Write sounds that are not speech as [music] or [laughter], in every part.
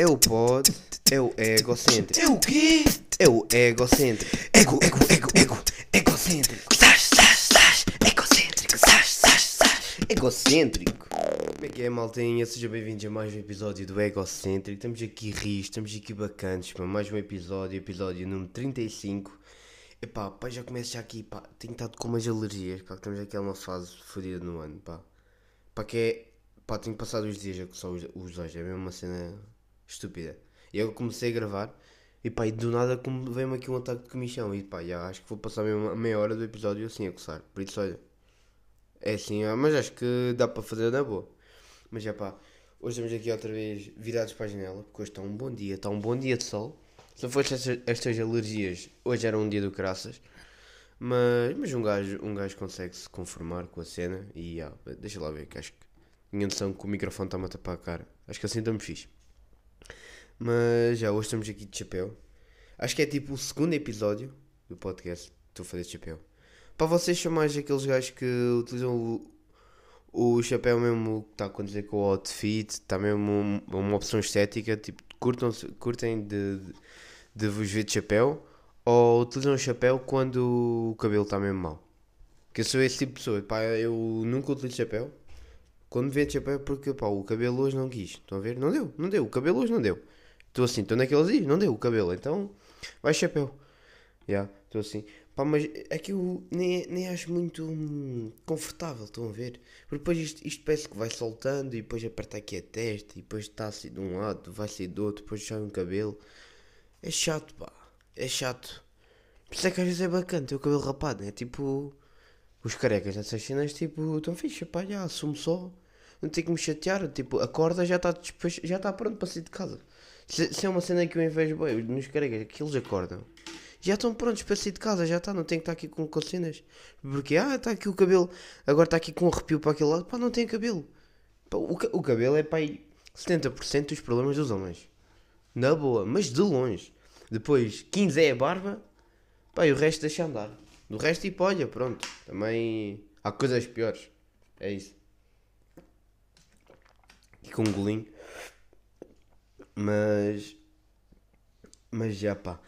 É o pod, é o egocêntrico. É o quê? É o egocêntrico. Ego, ego, ego, ego, egocêntrico. Sás, sás, sás, egocêntrico. Sás, sás, sás. Egocêntrico. Como é que é, maltinha? Sejam bem-vindos a mais um episódio do Egocêntrico. Estamos aqui ris, estamos aqui bacanas para mais um episódio, episódio número 35. Epá, pá, já começo já aqui, pá, tenho estado com umas alergias, pá, que estamos aqui numa fase fodida no ano, pá. Pá, que é, pá, tenho passado os dias a coçar os, os olhos, é mesmo uma cena estúpida. E eu comecei a gravar, e pá, e do nada veio-me aqui um ataque de comichão, e pá, já acho que vou passar a meia hora do episódio assim a coçar, por isso, olha, é assim, mas acho que dá para fazer na boa. Mas já pá, hoje estamos aqui outra vez virados para a janela, porque hoje está um bom dia, está um bom dia de sol. Se não estas, estas alergias, hoje era um dia do caraças. Mas, mas um, gajo, um gajo consegue se conformar com a cena e ah, deixa lá ver, que acho que tinha noção que o microfone está-me a tapar a cara. Acho que assim estamos fixe. Mas já hoje estamos aqui de chapéu. Acho que é tipo o segundo episódio do podcast. Estou a fazer de chapéu. Para vocês são mais aqueles gajos que utilizam o, o chapéu mesmo que está a acontecer com o outfit, está mesmo um- uma opção estética, tipo, curtam, curtem de, de, de vos ver de chapéu ou utilizam o chapéu quando o cabelo está mesmo mau. Que eu sou esse tipo de pessoa, pá, eu nunca utilizo chapéu. Quando vê de chapéu porque pá, o cabelo hoje não quis. Estão a ver? Não deu, não deu, o cabelo hoje não deu. Estou assim, estou naqueles dias, não deu o cabelo, então vai chapéu. Já, estou assim. Pá, mas é que eu nem, nem acho muito hum, confortável, estão a ver? Porque depois isto, isto parece que vai soltando e depois aperta aqui a testa e depois está assim de um lado, vai sair do outro, depois sai um cabelo. É chato, pá. É chato. Por isso é que às vezes é bacana ter o cabelo rapado, né? Tipo, os carecas nessas cenas, tipo, estão fixe, pá, já, assumo só. Não tenho que me chatear, tipo, acorda já está já está pronto para sair de casa. Se, se é uma cena que eu invejo bem, nos carecas, que eles acordam. Já estão prontos para sair de casa, já está, não tem que estar aqui com, cenas. Porque, ah, está aqui o cabelo, agora está aqui com um arrepio para aquele lado, pá, não tem cabelo. Pá, o, o cabelo é, pá, aí 70% dos problemas dos homens. Na boa, mas de longe. Depois, 15 é a barba, pá, e o resto deixa andar. Do resto, tipo, olha, pronto, também há coisas piores. É isso. E com um golinho. Mas. Mas já pá.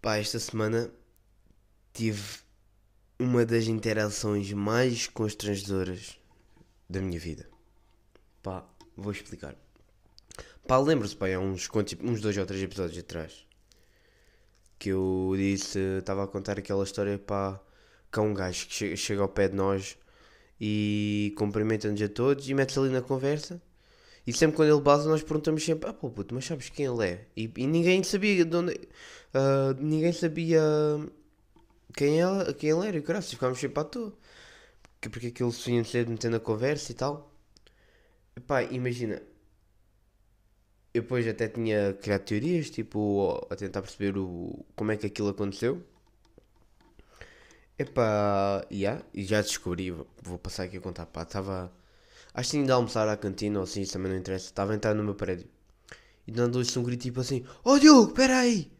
Pá, esta semana tive uma das interações mais constrangedoras da minha vida. Pá, vou explicar. Pá, lembro-se, pá, há uns, uns dois ou três episódios atrás que eu disse, estava a contar aquela história, pá, que há um gajo que chega ao pé de nós e cumprimenta-nos a todos e mete-se ali na conversa. E sempre quando ele base, nós perguntamos sempre: Ah, pô, puto, mas sabes quem ele é? E, e ninguém sabia de onde. ah, ninguém sabia quem ele, quem ele era. E graças, ficámos sempre à toa. Porque, porque aquilo se vinha de meter na conversa e tal. Epá, imagina. Eu depois até tinha criado teorias, tipo, a tentar perceber o, como é que aquilo aconteceu. Epá, yeah, e já descobri, vou passar aqui a contar, pá, estava, acho que de almoçar à cantina ou assim, isso também não interessa, estava a entrar no meu prédio. E dando-lhe um grito tipo assim, oh Diogo, espera aí!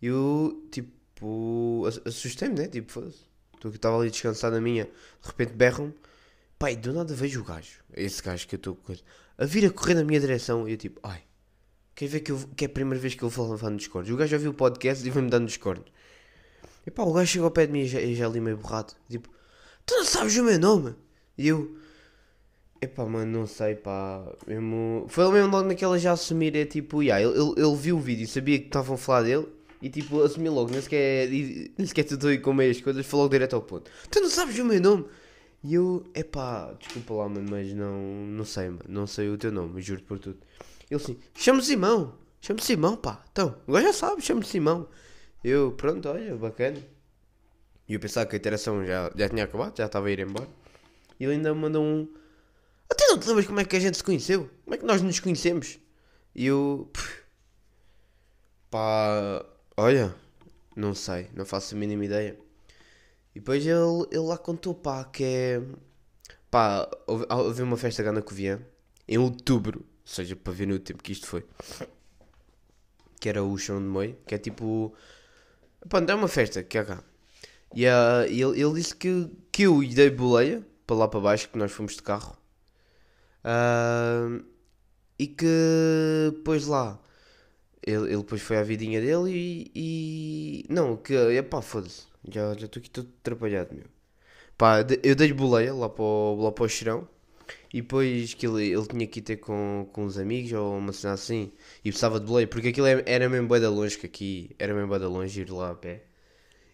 E eu, tipo, ass- assustei-me, né, tipo, foda-se. Estou aqui, estava ali descansado na minha, de repente berram-me, e do nada vejo o gajo, esse gajo que eu estou com a vir a correr na minha direção, e eu tipo, ai, quer ver que, eu, que é a primeira vez que eu vou levar no Discord? O gajo já viu o podcast e vai-me dar no Discord. E pá, o gajo chegou ao pé de mim e já, já ali meio borrado. Tipo, tu não sabes o meu nome? E eu, epá, mano, não sei, pá. Mesmo... Foi mesmo logo naquela já assumir, é tipo, yeah, ele, ele, ele viu o vídeo sabia que estavam a falar dele. E tipo, assumiu logo, nem sequer, [laughs] nem sequer tentou ir com meias coisas, falou direto ao ponto. Tu não sabes o meu nome? E eu, epá, desculpa lá, mano, mas não, não sei, mano, não sei o teu nome, juro por tudo. Ele assim, chama-me Simão, chama-me Simão, pá. Então, agora já sabe, chama-me Simão. Eu, pronto, olha, bacana. E eu pensava que a interação já, já tinha acabado, já estava a ir embora. E ele ainda mandou um. Até não te lembras como é que a gente se conheceu? Como é que nós nos conhecemos? E eu. Pá. Olha, não sei, não faço a mínima ideia. E depois ele, ele lá contou, pá, que é. Pá, houve, houve uma festa cá na Covilhã em outubro, ou seja, para ver no tempo que isto foi. Que era o chão de Moi, que é tipo. Pá, é uma festa que há cá. E ah, ele, ele disse que, que eu lhe dei boleia para lá para baixo, que nós fomos de carro. Ah, e que depois lá ele, ele depois foi à vidinha dele e. e... Não, que. Epá, foda-se. Já estou aqui todo atrapalhado, meu. Pá, eu dei-lhe boleia lá para o, lá para o cheirão. E depois que ele, ele tinha que ir ter com, com uns amigos ou uma cena assim. E precisava de boleia, porque aquilo é- era mesmo bem da longe, que aqui era mesmo bem da longe ir lá a pé.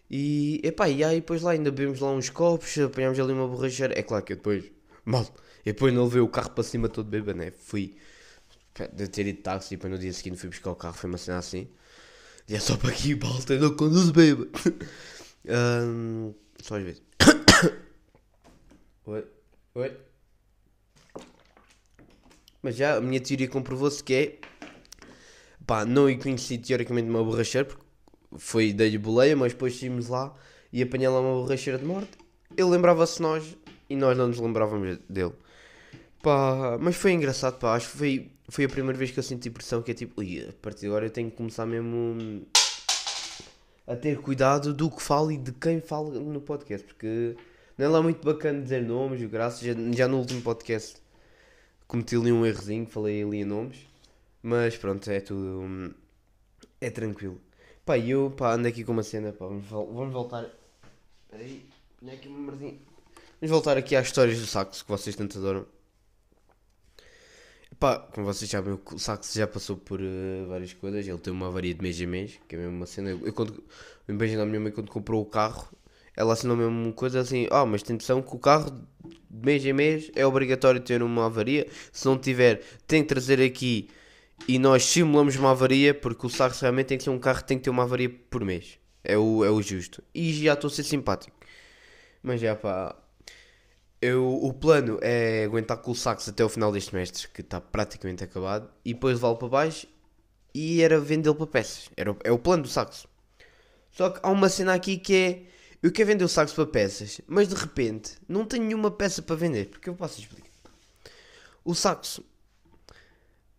E, epá, e aí depois lá ainda bebemos lá uns copos, apanhámos ali uma borracheira. É claro que eu depois, mal, eu depois não levei o carro para cima todo bêbado, né? Fui, de ter ido de táxi e depois no dia seguinte fui buscar o carro, foi uma cena assim. E é só para aqui, malta, eu não conduzo bêbado. [coughs] Ahm, só às vezes. [coughs] Oi, oi. Mas já a minha teoria comprovou-se que é. Pá, não o conheci teoricamente uma borracheira, porque foi dei-lhe boleia, mas depois saímos lá e apanhei lá uma borracheira de morte. Ele lembrava-se de nós e nós não nos lembrávamos dele. Pá, mas foi engraçado, pá. Acho que foi, foi a primeira vez que eu senti pressão. Que é tipo, "Ui, a partir de agora eu tenho que começar mesmo a ter cuidado do que falo e de quem fala no podcast, porque não é lá muito bacana dizer nomes, graças. Já, já no último podcast cometi ali um errozinho, falei ali nomes, mas pronto, é tudo. É tranquilo. Pá, e eu pá, ando aqui com uma cena, pá, vamos, vamos voltar. Aqui uma. Vamos voltar aqui às histórias do saxo que vocês tanto adoram. Pá, como vocês sabem, o saxo já passou por eh, várias coisas. Ele tem uma avaria de mês a mês, que é mesmo uma cena. Eu, quando. Eu imagino a minha mãe quando comprou o carro, ela assinou mesmo coisa assim: Ah, mas tem noção que o carro de mês em mês é obrigatório ter uma avaria. Se não tiver, tem que trazer aqui e nós simulamos uma avaria, porque o saxo realmente tem que ser um carro que tem que ter uma avaria por mês. É o, é o justo. E já estou a ser simpático. Mas já pá. Eu, o plano é aguentar com o saxo até o final deste mêstre, que está praticamente acabado, e depois levá-lo para baixo e era vendê-lo para peças. Era, é o plano do saxo. Só que há uma cena aqui que é. Eu quero vender o saxo para peças, mas de repente não tenho nenhuma peça para vender. Porque eu posso explicar. O saxo,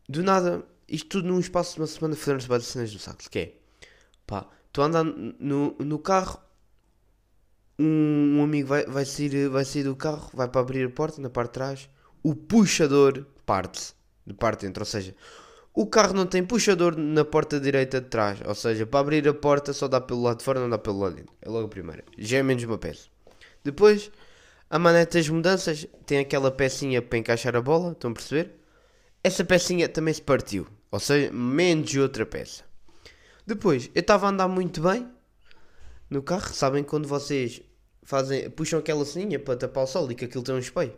do nada, isto tudo num espaço de uma semana fizemos várias cenas do saxo. Que é pá, estou a andar no, no carro, um, um amigo vai, vai, sair, vai sair do carro, vai para abrir a porta na parte de trás, o puxador parte de parte de dentro, ou seja, o carro não tem puxador na porta direita de trás, ou seja, para abrir a porta só dá pelo lado de fora, não dá pelo lado de dentro. É logo a primeira. Já é menos uma peça. Depois, a manete das mudanças tem aquela pecinha para encaixar a bola, estão a perceber? Essa pecinha também se partiu, ou seja, menos outra peça. Depois, eu estava a andar muito bem no carro, sabem quando vocês fazem, puxam aquela sininha para tapar o sol e que aquilo tem um espelho.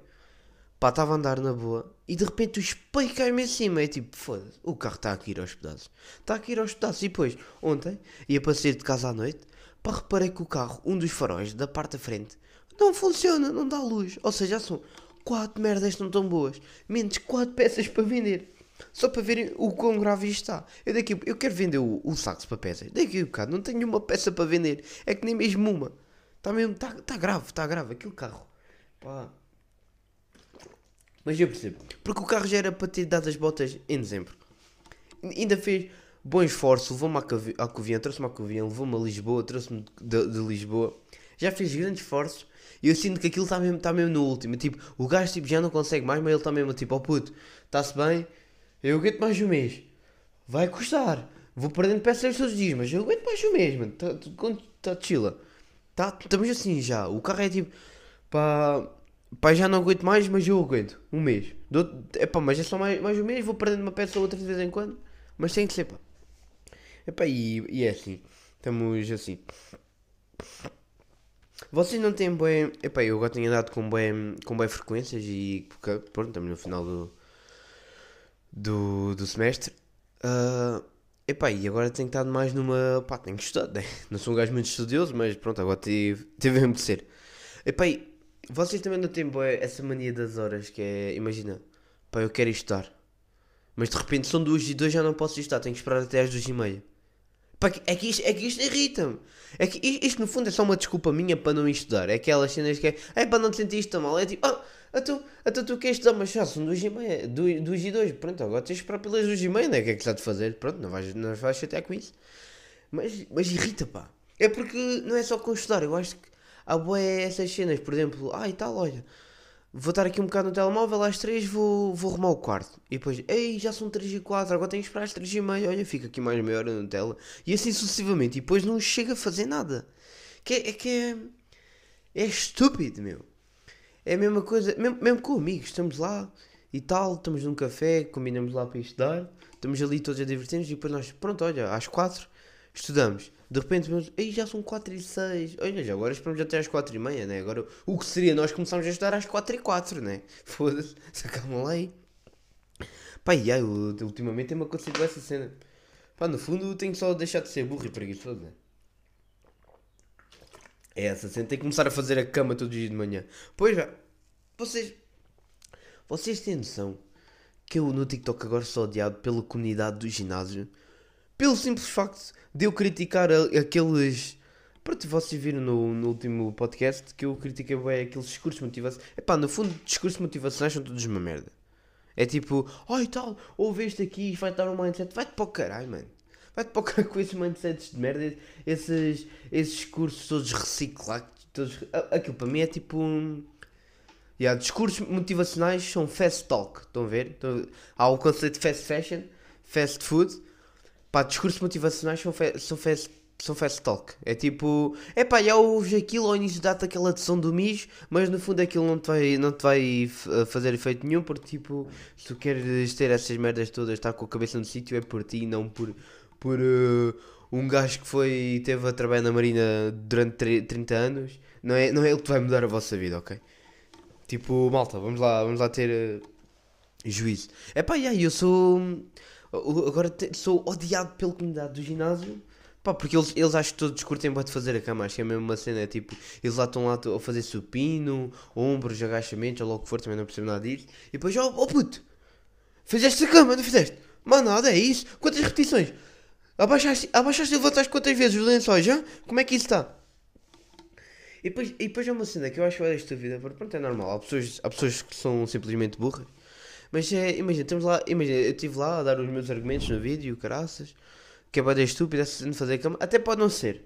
Pá, estava a andar na boa e de repente o espelho cai-me em cima. É tipo, foda-se, o carro está aqui aos pedaços. Está aqui aos pedaços. E depois, ontem, ia para sair de casa à noite, pá, reparei que o carro, um dos faróis da parte da frente, não funciona, não dá luz. Ou seja, são quatro merdas não tão boas, menos quatro [laughs] peças para vender. Só para verem o quão grave isto está. Eu daqui, eu quero vender o, o saxo para peças. Daqui a um bocado não tenho uma peça para vender. É que nem mesmo uma. Está mesmo, está tá grave, está grave. Aquele carro. Pá. Mas eu percebo. Porque o carro já era para ter dado as botas em dezembro. Ainda fez bom esforço, levou-me à Covilhã, trouxe-me à Covilhã, levou-me a Lisboa, trouxe-me de, de Lisboa. Já fez grandes esforços e eu sinto que aquilo está mesmo, tá mesmo no último. Tipo, o gajo tipo, já não consegue mais, mas ele está mesmo tipo, ó puto, está-se bem, eu aguento mais um mês. Vai custar. Vou perdendo peças todos os dias, mas eu aguento mais um mês, mano. Tá, tá, tá chila. Tá, estamos assim já. O carro é tipo, pá, pá, já não aguento mais, mas eu aguento. Um mês. Dou, epá, mas é só mais, mais um mês, vou perdendo uma peça ou outra de vez em quando. Mas tem que ser, pá. Epá, e, e é assim. Estamos assim. Vocês não têm bem. Epá, eu agora tenho andado com bem, com bem frequências e. Porque, pronto, estamos no final do. Do, do semestre. Ah, epá, e agora tenho estado mais numa. pá, tenho que estudar, né? [laughs] Não sou um gajo muito estudioso, mas pronto, agora tive, tive mesmo de ser. Epá, e vocês também não têm bué essa mania das horas que é. Imagina, pá, eu quero estudar. Mas de repente são duas e dois já não posso estudar, tenho que esperar até às duas e meia. É que isto, é que isto irrita-me. É que isto, isto, no fundo é só uma desculpa minha para não estudar. É aquelas cenas que é, é para não te sentir isto tão mal. É tipo, ah, então, então tu queres estudar, mas já são duas e meia, duas, e dois. Pronto, agora tens de esperar pelas duas e meia, né? O que é que está de fazer? Pronto, não vais, não vais chatear com isso. Mas, mas irrita, pá. É porque não é só com estudar. Eu acho que há boé essas cenas, por exemplo, ah e tal, olha, vou estar aqui um bocado no telemóvel, às 3 vou, vou arrumar o quarto. E depois, ei, já são 3 e 4, agora tenho que esperar às 3 e meia, olha, fica aqui mais meia hora na tela. E assim sucessivamente, e depois não chega a fazer nada. Que é, é que é, é estúpido, meu. É a mesma coisa, mesmo, mesmo com amigos, estamos lá e tal, estamos num café, combinamos lá para estudar, estamos ali todos a divertir-nos e depois nós, pronto, olha, às 4 estudamos. De repente, vemos, aí já são 4 e 6. Olha, já agora esperamos até às 4 e meia, né? Agora, o que seria nós começarmos a estudar às 4 e 4, né? [laughs] Foda-se, se acalma lá aí. Pá, e aí, ultimamente tem-me acontecido essa cena. Pá, no fundo, tenho só de deixar de ser burro e preguiçoso, né? É essa cena, tem que começar a fazer a cama todos os dias de manhã. Pois já, vocês. Vocês têm noção que eu no TikTok agora sou odiado pela comunidade do ginásio? Pelo simples facto de eu criticar a- aqueles. Pronto, vocês viram no, no último podcast que eu critiquei bem aqueles discursos motivacionais. Epá, no fundo, discursos motivacionais são todos uma merda. É tipo, ai tal, ouve este aqui e vai dar um mindset. Vai-te para o caralho, mano. Vai-te para o caralho com esses mindsets de merda, esses, esses discursos todos reciclados. Todos, aquilo para mim é tipo um. Yeah, discursos motivacionais são fast talk, estão a ver? Estão- Há o conceito de fast fashion, fast food. Pá, discursos motivacionais são, são, são fast talk. É tipo, é pá, já ouves aquilo ao início dá-te aquela adição do mijo, mas no fundo aquilo não te vai, não te vai f- fazer efeito nenhum, porque tipo, se tu queres ter essas merdas todas, estar com a cabeça no sítio, é por ti, e não por, por eh, um gajo que foi teve a trabalhar na Marina durante tre- 30 anos. Não é, não é ele que vai mudar a vossa vida, ok? Tipo, malta, vamos lá, vamos lá ter eh, juízo. É pá, yeah, eu sou. Agora sou odiado pela comunidade do ginásio. Pá, porque eles, eles acham que todos curtem bem de fazer a cama. Acho que é mesmo uma cena. É tipo, eles lá estão lá a fazer supino, ombros, agachamentos, ou logo que for, também não percebo nada disso. E depois, oh, oh puto, fizeste a cama, não fizeste? Mas nada, é isso. Quantas repetições? Abaixaste, abaixaste e levantaste quantas vezes os lençóis, já? Como é que isso está? E depois, e depois é uma cena que eu acho que é estúpida, porque pronto, é normal. Há pessoas, há pessoas que são simplesmente burras. Mas é, imagina, estamos lá, imagina, eu estive lá a dar os meus argumentos no vídeo, caraças, que é essa cena de fazer cama, até pode não ser.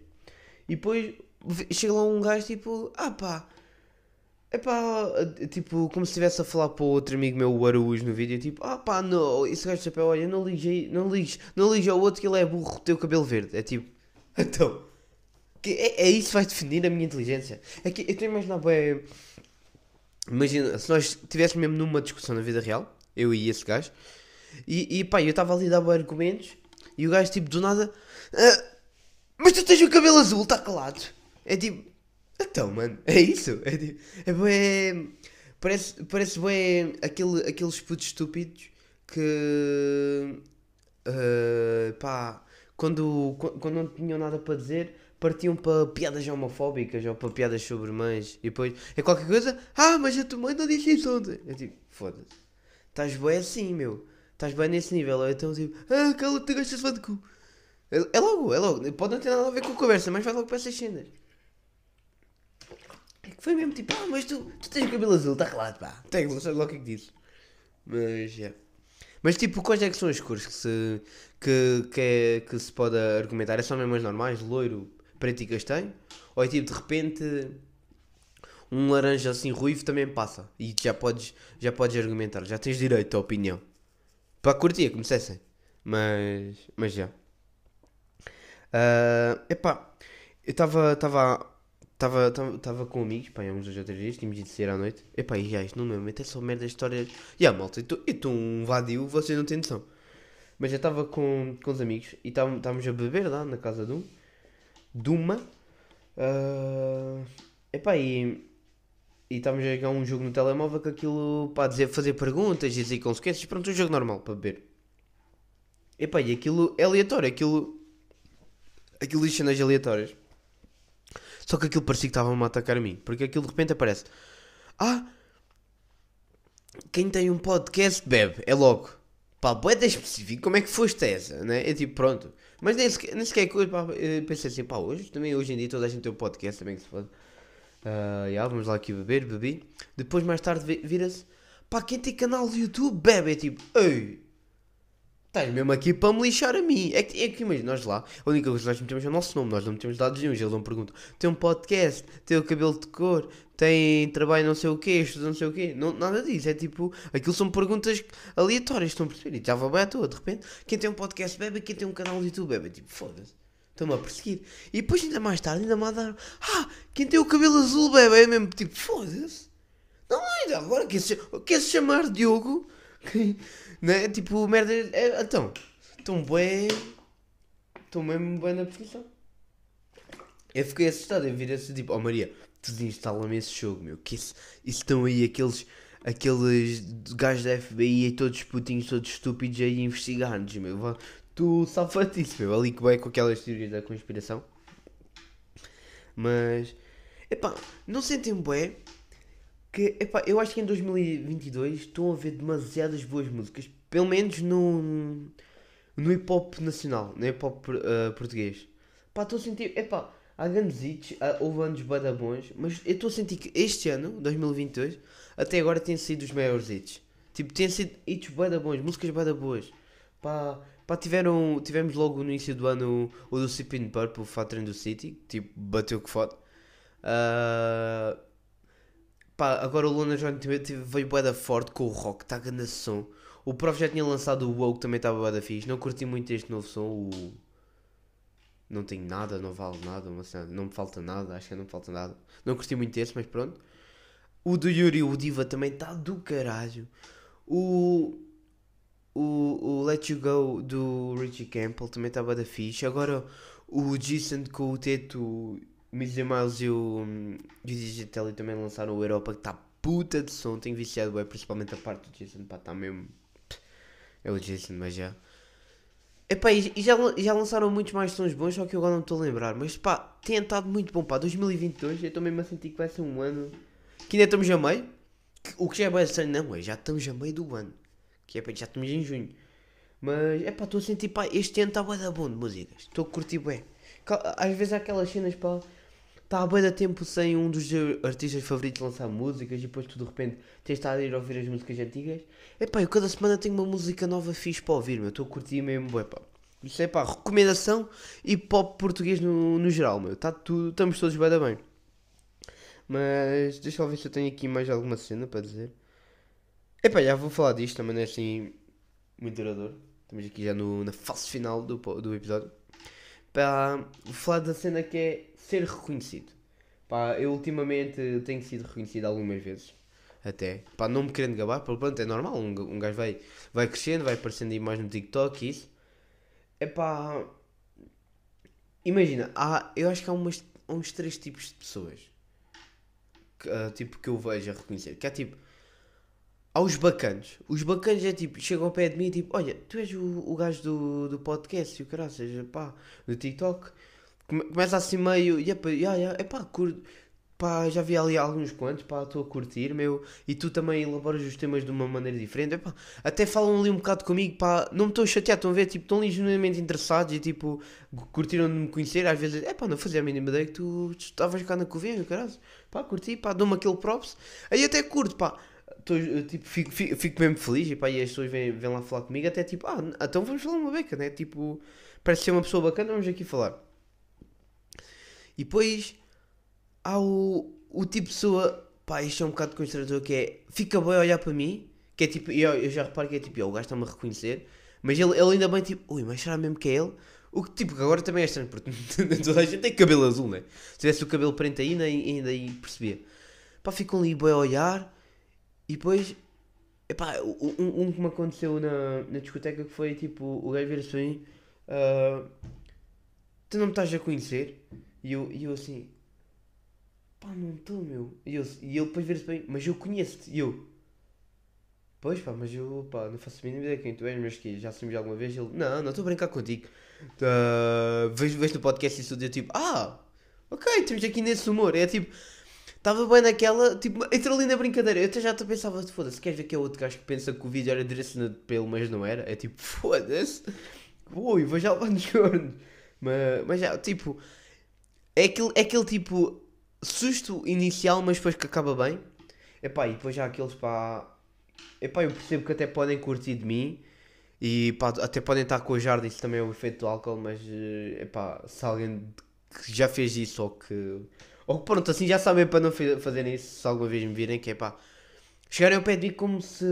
E depois chega lá um gajo tipo, ah pá, é pá, tipo, como se estivesse a falar para outro amigo meu, o Araújo, no vídeo, tipo, ah pá, não, esse gajo de chapéu, olha, não ligues, não ligues, não ligues ao outro que ele é burro, tem o cabelo verde. É tipo, então. Que é, é isso que vai definir a minha inteligência. É que eu estou a imaginar bem. Imagina, se nós estivéssemos mesmo numa discussão na vida real, eu e esse gajo, e, e pá, eu estava ali a dar argumentos, e o gajo tipo do nada. "Ah, mas tu tens o cabelo azul, está calado. É tipo. Então, mano, é isso. É tipo. É bué. Parece, parece bué aquele, aqueles putos estúpidos que. ah, pá. Quando, quando não tinham nada para dizer, partiam para piadas homofóbicas ou para piadas sobre mães e depois é qualquer coisa, ah, mas a tua mãe não disse isso ontem. É tipo, foda-se, estás bem assim, meu, estás bem nesse nível. Então tipo, ah, cala-te, gastas de cu. É, é logo, é logo, pode não ter nada a ver com a conversa, mas vai logo para essas cenas. É que foi mesmo tipo, ah, mas tu, tu tens o cabelo azul, está claro, pá, tem, não sei logo o que é que disse. Mas, é. Mas tipo, quais é que são as cores que se, que, que, é, que se pode argumentar? É só mesmo as normais, loiro, preto e castanho? Ou é tipo, de repente, um laranja assim ruivo também passa? E já podes, já podes argumentar, já tens direito à opinião. Para curtir, como dissessem. Mas, mas já. Ah, epá, eu estava estava estava com amigos, pá, há uns dois ou três dias, tínhamos ido sair à noite. Epá, e já, isto no meu momento é só merda de histórias. E yeah, malta, eu estou um vadio, vocês não têm noção. Mas eu estava com, com os amigos e estávamos a beber lá na casa de um, de uma. ah, epá, e e estávamos a jogar um jogo no telemóvel que aquilo, pá, dizer, fazer perguntas dizer consequências, pronto, um jogo normal para beber. Epá, e aquilo é aleatório, aquilo. Aquilo diz cenas aleatórias. Só que aquilo parecia que estava-me a atacar a mim. Porque aquilo de repente aparece. Ah! Quem tem um podcast bebe. É logo. Pá, boeda específico. Como é que foste essa? Né? É tipo, pronto. Mas nem sequer, nem sequer coisa. Pá, eu pensei assim, pá, hoje também hoje em dia toda a gente tem um podcast também que se pode. Ah, já, vamos lá aqui beber, bebi. Depois mais tarde vi- vira-se. Pá, quem tem canal de YouTube bebe. É tipo, ei! Estás mesmo aqui para me lixar a mim. É que, é que imagina, nós lá, a única coisa que nós metemos é o nosso nome, nós não metemos dados nenhum. Eles não perguntam, tem um podcast, tem o cabelo de cor, tem trabalho não sei o quê, estuda não sei o quê. Não, nada disso, é tipo, aquilo são perguntas aleatórias, estão a perceber? E já vai bem à toa, de repente, quem tem um podcast bebe, quem tem um canal de YouTube bebe. É tipo, foda-se. Estão-me a perseguir. E depois, ainda mais tarde, ainda mais dar. Ah, quem tem o cabelo azul bebe. É mesmo tipo, foda-se. Não, ainda agora quer se, quer -se chamar Diogo. [laughs] né? Tipo, merda. É, então, estão bem. Estão mesmo bem na profissão. Eu fiquei assustado em vir esse tipo, oh Maria, tu desinstala-me esse jogo, meu. Que isso, isso estão aí aqueles. Aqueles gajos da FBI e todos putinhos, todos estúpidos aí investigar-nos, meu. Tu safatice, meu. Ali que vai com aquelas teorias da conspiração. Mas. Epá, não sentem bem que, epá, eu acho que em 2022 estão a ver demasiadas boas músicas, pelo menos no, no hip hop nacional, no hip hop uh, português. Pá, estou a sentir, epá, há grandes hits, há, houve anos bada bons, mas eu estou a sentir que este ano, 2022, até agora tem sido os maiores hits. Tipo, tem sido hits bada bons, músicas bada boas. Pá, pá tiveram, tivemos logo no início do ano o, o do Sipin Purple, Fat do City, tipo, bateu que foda. Uh, Pá, agora o Luna John veio boeda forte com o rock, está grande som. O Prof já tinha lançado o WoW que também estava boeda fixe. Não curti muito este novo som. O... Não tenho nada, não vale nada, não me falta nada, acho que não me falta nada. Não curti muito este, mas pronto. O do Yuri, o Diva também está do caralho. O, o, o Let You Go do Richie Campbell também estava da fixe. Agora o Jason com o Teto o Mizzy Miles e o, um, e o Digitelli também lançaram o Europa que está puta de som. Tenho viciado, é, principalmente a parte do Jason. Pá, está mesmo. É o Jason, mas já. Epá, e, já, já lançaram muitos mais sons bons, só que eu agora não estou a lembrar. Mas pá, tem estado muito bom. Pá, 2022 eu estou mesmo a sentir que vai ser um ano que ainda estamos a meio. O que já é bastante, não, é, já estamos a meio do ano. Que é, já estamos em junho. Mas, é pá, estou a sentir, pá, este ano está bom de músicas. Estou a curtir bem. Às vezes há aquelas cenas, pá, está há bem de tempo sem um dos artistas favoritos lançar músicas e depois tu de repente tens estar a ir ouvir as músicas antigas. Epá, eu cada semana tenho uma música nova fixe para ouvir, meu. Estou a curtir mesmo, epá. Isso é pá, recomendação e pop português no, no geral, meu. Tá tudo, estamos todos bem bem. Mas deixa eu ver se eu tenho aqui mais alguma cena para dizer. Epá, já vou falar disto, também não é assim muito duradouro. Estamos aqui já no, na fase final do, do episódio. Para falar da cena que é ser reconhecido. Pá, eu ultimamente tenho sido reconhecido algumas vezes. Até. Pá, não me querendo gabar, pronto, é normal. Um, um gajo vai, vai crescendo, vai aparecendo aí mais no TikTok e isso. É pá. Imagina, há, eu acho que há umas, uns três tipos de pessoas. Que, uh, tipo, que eu vejo a reconhecer. Que é tipo. Há os bacanos. Os bacanos é tipo, chegam ao pé de mim e tipo, olha, tu és o, o gajo do, do podcast e o seja pá, do TikTok começa assim meio. Yeah, yeah, yeah, curto. Pá, já vi ali alguns quantos, pá, estou a curtir, meu. E tu também elaboras os temas de uma maneira diferente. Epá, até falam ali um bocado comigo, pá, não me estou a chatear, estão a ver, tipo, estão ali genuinamente interessados e tipo, curtiram de me conhecer. Às vezes, é pá, não fazia a mínima ideia que tu estavas cá na Covilha, caralho. Pá, curti, pá, dou-me aquele props. Aí até curto, pá. Tô, tipo, fico, fico, fico, mesmo feliz e pá, e as pessoas vêm, vêm lá falar comigo, até tipo, ah, então vamos falar uma beca, né? Tipo, parece ser uma pessoa bacana, vamos aqui falar. E depois há o, o tipo de pessoa, pá, isto é um bocado constrangedor, que é, fica bem a olhar para mim, que é tipo, eu, eu já reparo que é tipo, o gajo está-me a reconhecer, mas ele, ele ainda bem tipo, ui, mas será mesmo que é ele? O que tipo, agora também é estranho, porque [laughs] toda a gente tem cabelo azul, né? Se tivesse o cabelo preto ainda, ainda aí percebia. Pá, ficam ali bem a olhar, e depois, epá, um, um que me aconteceu na, na discoteca que foi tipo, o gajo vira-se para mim, uh, tu não me estás a conhecer? E eu, e eu assim, pá, não estou, meu. E, eu, e ele depois vira-se bem, mas eu conheço-te. E eu, pois pá, mas eu, pá, não faço a mínima ideia quem tu és, mas que já assumimos alguma vez. Ele, não, não estou a brincar contigo. Uh, vejo, vejo no podcast tudo, eu tipo, ah, ok, estamos aqui nesse humor. É tipo, estava bem naquela, tipo, entrou ali na brincadeira. Eu até já te pensava, foda-se, queres ver que é outro gajo que pensa que o vídeo era direcionado para ele, mas não era? É tipo, foda-se, ui, vou já levar nos. Mas, mas já, tipo é aquele, é aquele tipo susto inicial, mas depois que acaba bem. Epá, e depois já aqueles pá. Epá, eu percebo que até podem curtir de mim. E pá, até podem estar com o jardim, isso também é o efeito do álcool, mas é pá, se alguém que já fez isso ou que. Ou que pronto, assim já sabem para não fazerem isso se alguma vez me virem, que é pá. Chegarem ao pé de mim como se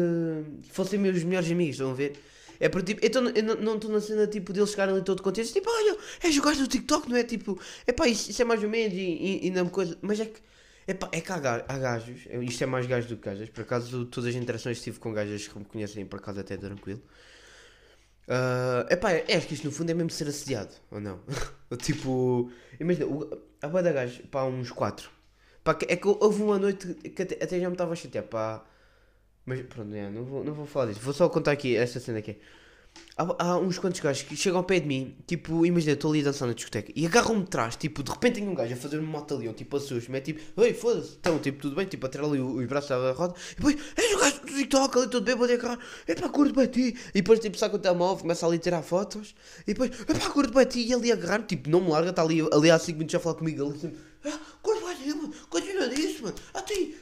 fossem meus melhores amigos, estão a ver? É porque tipo, eu, tô- eu não- estou na cena tipo deles chegarem ali todo contentes, tipo, olha, és o gajo do TikTok, não é? Tipo, é pá, isso, isso é mais ou menos e, e, e não coisa. Mas é que, é pá, é que há, há gajos, isto é mais gajos do que gajas, por acaso todas as interações que tive com gajas que me conhecem, por acaso até tranquilo. Ah, epá, é, acho que isto no fundo é mesmo ser assediado, ou não? [laughs] Tipo, imagina, o- a boa da gajo, pá, uns 4. Pá, que- é que houve uma noite que até, até já me estava a chatear, pá. Mas pronto, é, não, vou, não vou falar disso, vou só contar aqui esta cena aqui. Há, há uns quantos gajos que chegam ao pé de mim, tipo, imagina, estou ali a dançar na discoteca e agarram-me de trás, tipo, de repente tem um gajo a fazer um mota-leão, tipo, assusto, é tipo, oi, foda-se, então, tipo, tudo bem, tipo, a ali os braços à roda, e depois, és o gajo do TikTok ali todo bêbado a agarrar, é pá, curto para ti, e depois, tipo, saca o telemóvel, começa ali a tirar fotos, e depois, é pá, curto para ti, e ali a agarrar, tipo, não me larga, está ali, ali há 5 minutos a falar comigo, ali sempre, ah, curto para ti, continua disso, mano, a ti,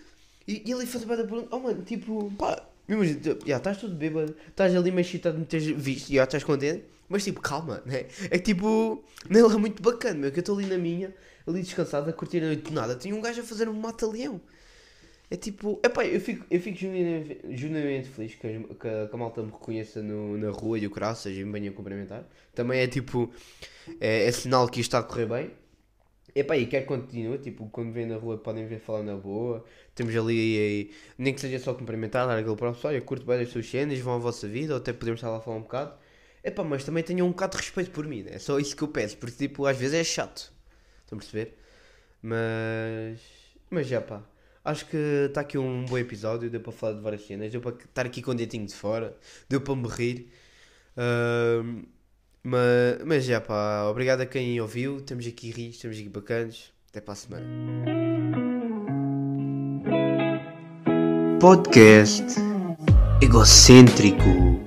e, e ele faz a pergunta, oh mano, tipo, pá, imagina, tu- já estás tudo bêbado, estás ali meio excitado de me teres visto, já estás contente, mas tipo, calma, né? É que tipo, não é muito bacana, meu, que eu estou ali na minha, ali descansado, a curtir a noite de nada, tinha um gajo a fazer um mata-leão. É tipo, epá, eu fico, eu fico genuinamente feliz que, a- que, que a malta me reconheça no, na rua e o graças e me venha cumprimentar. Também é tipo, é, é sinal que isto está a correr bem. Epá, e quer que continue, tipo, quando vêm na rua podem vir falar na boa. Temos ali, nem que seja só cumprimentar, dar aquele próximo, olha, curto bem as suas cenas, vão à vossa vida, ou até podemos estar lá a falar um bocado. Epá, mas também tenham um bocado de respeito por mim, né? é só isso que eu peço, porque tipo, às vezes é chato. Estão a perceber? Mas, mas já pá, acho que está aqui um bom episódio, deu para falar de várias cenas, deu para estar aqui com o dentinho de fora, deu para me rir. Ahm, mas, mas já pá, obrigado a quem ouviu. Temos aqui rios, temos aqui bacanas. Até para a semana. Podcast egocêntrico.